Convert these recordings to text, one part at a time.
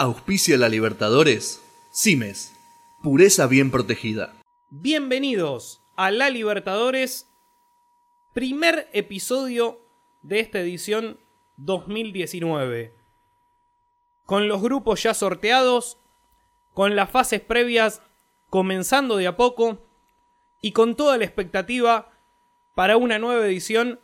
Auspicia la Libertadores. Cimes. Pureza bien protegida. Bienvenidos a La Libertadores, primer episodio de esta edición 2019. Con los grupos ya sorteados, con las fases previas comenzando de a poco y con toda la expectativa para una nueva edición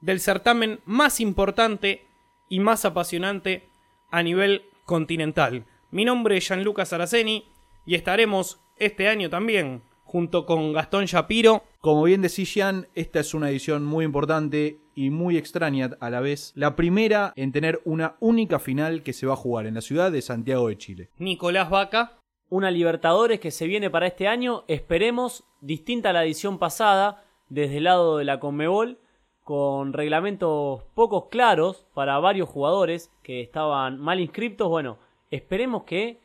del certamen más importante y más apasionante a nivel continental. Mi nombre es Gianluca Saraceni y estaremos este año también junto con Gastón Shapiro. Como bien decía Jean, esta es una edición muy importante y muy extraña a la vez. La primera en tener una única final que se va a jugar en la ciudad de Santiago de Chile. Nicolás Vaca. Una Libertadores que se viene para este año, esperemos, distinta a la edición pasada, desde el lado de la Conmebol, con reglamentos pocos claros para varios jugadores que estaban mal inscriptos. Bueno, esperemos que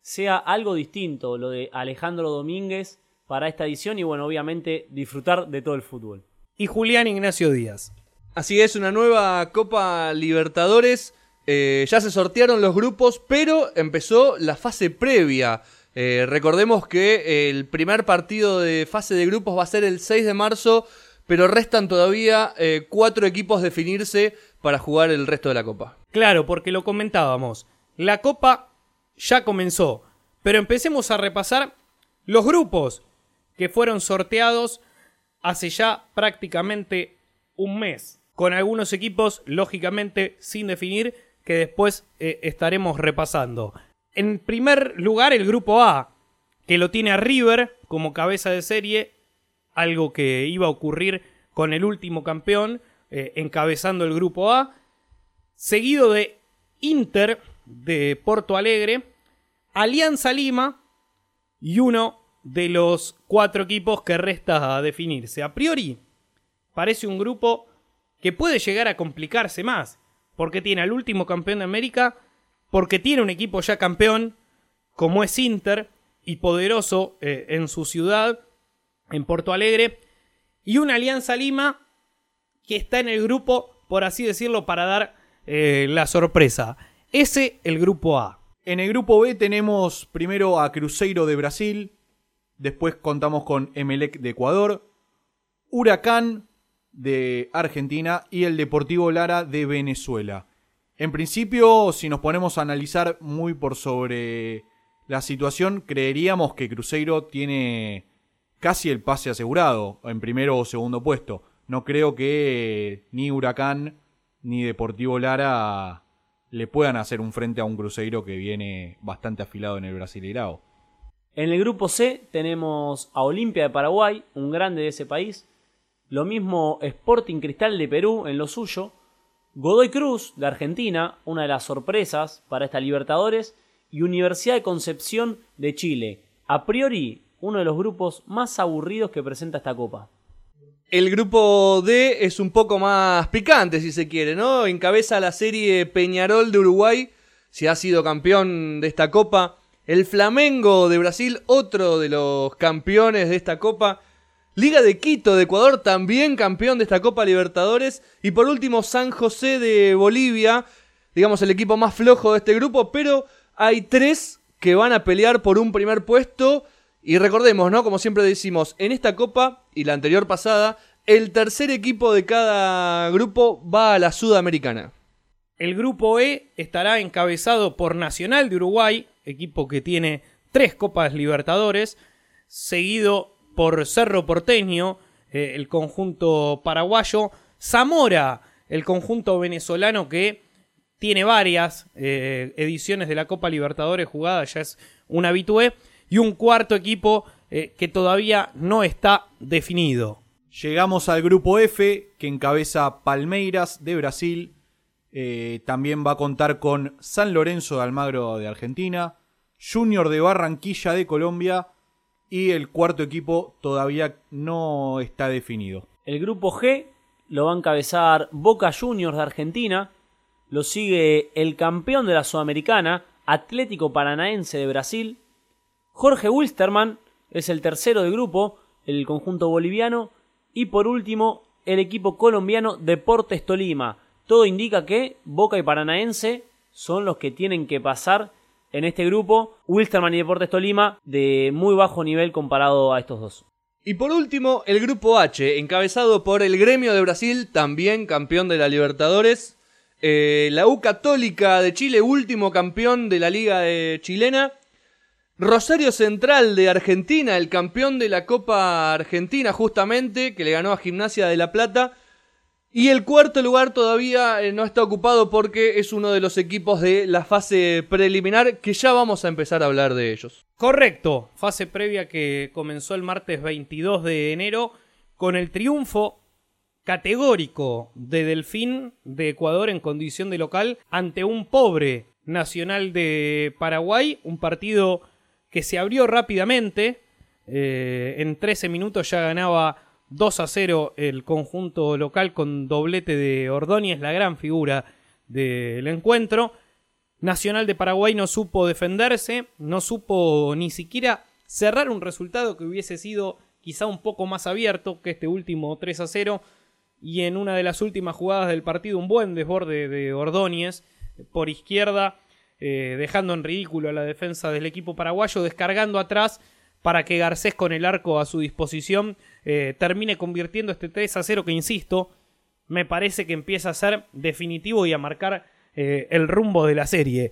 sea algo distinto lo de Alejandro Domínguez para esta edición y bueno, obviamente disfrutar de todo el fútbol. Y Julián Ignacio Díaz. Así es, una nueva Copa Libertadores. Eh, ya se sortearon los grupos, pero empezó la fase previa. Eh, recordemos que el primer partido de fase de grupos va a ser el 6 de marzo pero restan todavía eh, cuatro equipos definirse para jugar el resto de la Copa. Claro, porque lo comentábamos. La Copa ya comenzó, pero empecemos a repasar los grupos que fueron sorteados hace ya prácticamente un mes, con algunos equipos lógicamente sin definir que después eh, estaremos repasando. En primer lugar el grupo A, que lo tiene a River como cabeza de serie algo que iba a ocurrir con el último campeón eh, encabezando el grupo A, seguido de Inter de Porto Alegre, Alianza Lima y uno de los cuatro equipos que resta a definirse. A priori, parece un grupo que puede llegar a complicarse más, porque tiene al último campeón de América, porque tiene un equipo ya campeón, como es Inter, y poderoso eh, en su ciudad, en Porto Alegre, y una Alianza Lima que está en el grupo, por así decirlo, para dar eh, la sorpresa. Ese el grupo A. En el grupo B tenemos primero a Cruzeiro de Brasil, después contamos con Emelec de Ecuador, Huracán de Argentina y el Deportivo Lara de Venezuela. En principio, si nos ponemos a analizar muy por sobre la situación, creeríamos que Cruzeiro tiene casi el pase asegurado en primero o segundo puesto. No creo que ni Huracán ni Deportivo Lara le puedan hacer un frente a un Cruzeiro que viene bastante afilado en el Brasileirao. En el grupo C tenemos a Olimpia de Paraguay, un grande de ese país. Lo mismo Sporting Cristal de Perú en lo suyo. Godoy Cruz de Argentina, una de las sorpresas para esta Libertadores. Y Universidad de Concepción de Chile. A priori uno de los grupos más aburridos que presenta esta copa. El grupo D es un poco más picante, si se quiere, ¿no? Encabeza la serie Peñarol de Uruguay, si ha sido campeón de esta copa. El Flamengo de Brasil, otro de los campeones de esta copa. Liga de Quito de Ecuador, también campeón de esta Copa Libertadores. Y por último, San José de Bolivia, digamos el equipo más flojo de este grupo, pero hay tres que van a pelear por un primer puesto y recordemos, ¿no? Como siempre decimos, en esta copa y la anterior pasada, el tercer equipo de cada grupo va a la Sudamericana. El grupo E estará encabezado por Nacional de Uruguay, equipo que tiene tres Copas Libertadores, seguido por Cerro Porteño, eh, el conjunto paraguayo, Zamora, el conjunto venezolano que tiene varias eh, ediciones de la Copa Libertadores jugadas, ya es un habitué, y un cuarto equipo eh, que todavía no está definido. Llegamos al grupo F que encabeza Palmeiras de Brasil. Eh, también va a contar con San Lorenzo de Almagro de Argentina, Junior de Barranquilla de Colombia y el cuarto equipo todavía no está definido. El grupo G lo va a encabezar Boca Juniors de Argentina, lo sigue el campeón de la Sudamericana, Atlético Paranaense de Brasil, Jorge Wilstermann es el tercero de grupo, el conjunto boliviano. Y por último, el equipo colombiano Deportes Tolima. Todo indica que Boca y Paranaense son los que tienen que pasar en este grupo. Wilstermann y Deportes Tolima de muy bajo nivel comparado a estos dos. Y por último, el grupo H, encabezado por el Gremio de Brasil, también campeón de la Libertadores. Eh, la U Católica de Chile, último campeón de la Liga de Chilena. Rosario Central de Argentina, el campeón de la Copa Argentina justamente, que le ganó a Gimnasia de La Plata. Y el cuarto lugar todavía eh, no está ocupado porque es uno de los equipos de la fase preliminar que ya vamos a empezar a hablar de ellos. Correcto, fase previa que comenzó el martes 22 de enero con el triunfo categórico de Delfín de Ecuador en condición de local ante un pobre Nacional de Paraguay, un partido que se abrió rápidamente, eh, en 13 minutos ya ganaba 2 a 0 el conjunto local con doblete de Ordóñez, la gran figura del encuentro. Nacional de Paraguay no supo defenderse, no supo ni siquiera cerrar un resultado que hubiese sido quizá un poco más abierto que este último 3 a 0 y en una de las últimas jugadas del partido un buen desborde de Ordóñez por izquierda eh, dejando en ridículo a la defensa del equipo paraguayo descargando atrás para que Garcés con el arco a su disposición eh, termine convirtiendo este 3 a 0 que insisto me parece que empieza a ser definitivo y a marcar eh, el rumbo de la serie.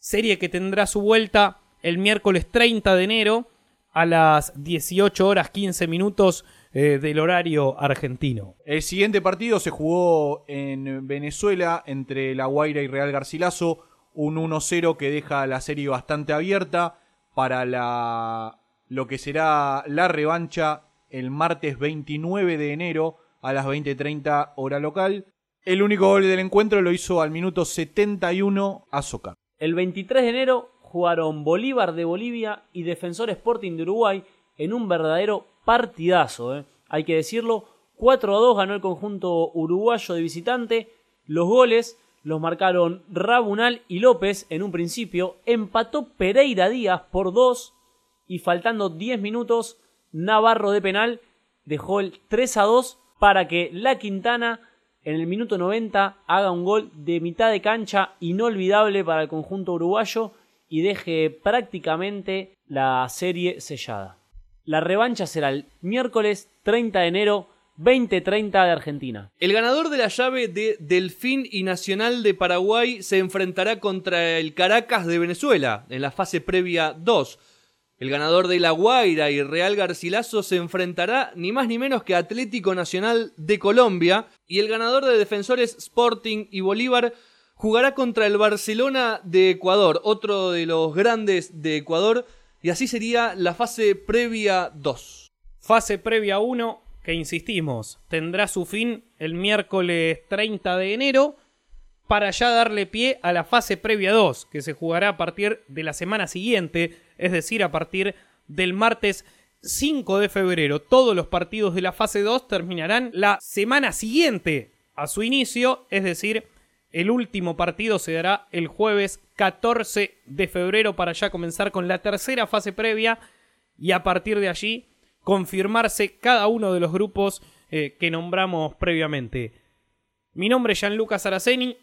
Serie que tendrá su vuelta el miércoles 30 de enero a las 18 horas 15 minutos del horario argentino. El siguiente partido se jugó en Venezuela entre La Guaira y Real Garcilaso, un 1-0 que deja la serie bastante abierta para lo que será la revancha el martes 29 de enero a las 20.30 hora local. El único gol del encuentro lo hizo al minuto 71 Azócar. El 23 de enero jugaron Bolívar de Bolivia y Defensor Sporting de Uruguay en un verdadero partidazo. ¿eh? Hay que decirlo, 4 a 2 ganó el conjunto uruguayo de visitante. Los goles los marcaron Rabunal y López en un principio. Empató Pereira Díaz por 2 y faltando 10 minutos Navarro de penal dejó el 3 a 2 para que La Quintana en el minuto 90 haga un gol de mitad de cancha inolvidable para el conjunto uruguayo y deje prácticamente la serie sellada. La revancha será el miércoles 30 de enero 2030 de Argentina. El ganador de la llave de Delfín y Nacional de Paraguay se enfrentará contra el Caracas de Venezuela en la fase previa 2. El ganador de La Guaira y Real Garcilaso se enfrentará ni más ni menos que Atlético Nacional de Colombia y el ganador de Defensores Sporting y Bolívar jugará contra el Barcelona de Ecuador, otro de los grandes de Ecuador, y así sería la fase previa 2. Fase previa 1, que insistimos, tendrá su fin el miércoles 30 de enero para ya darle pie a la fase previa 2, que se jugará a partir de la semana siguiente, es decir, a partir del martes 5 de febrero. Todos los partidos de la fase 2 terminarán la semana siguiente a su inicio, es decir, el último partido se dará el jueves 14 de febrero para ya comenzar con la tercera fase previa y a partir de allí confirmarse cada uno de los grupos eh, que nombramos previamente. Mi nombre es Gianluca Saraceni,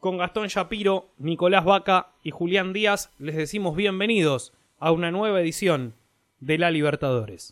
con Gastón Shapiro, Nicolás Vaca y Julián Díaz les decimos bienvenidos a una nueva edición de la Libertadores.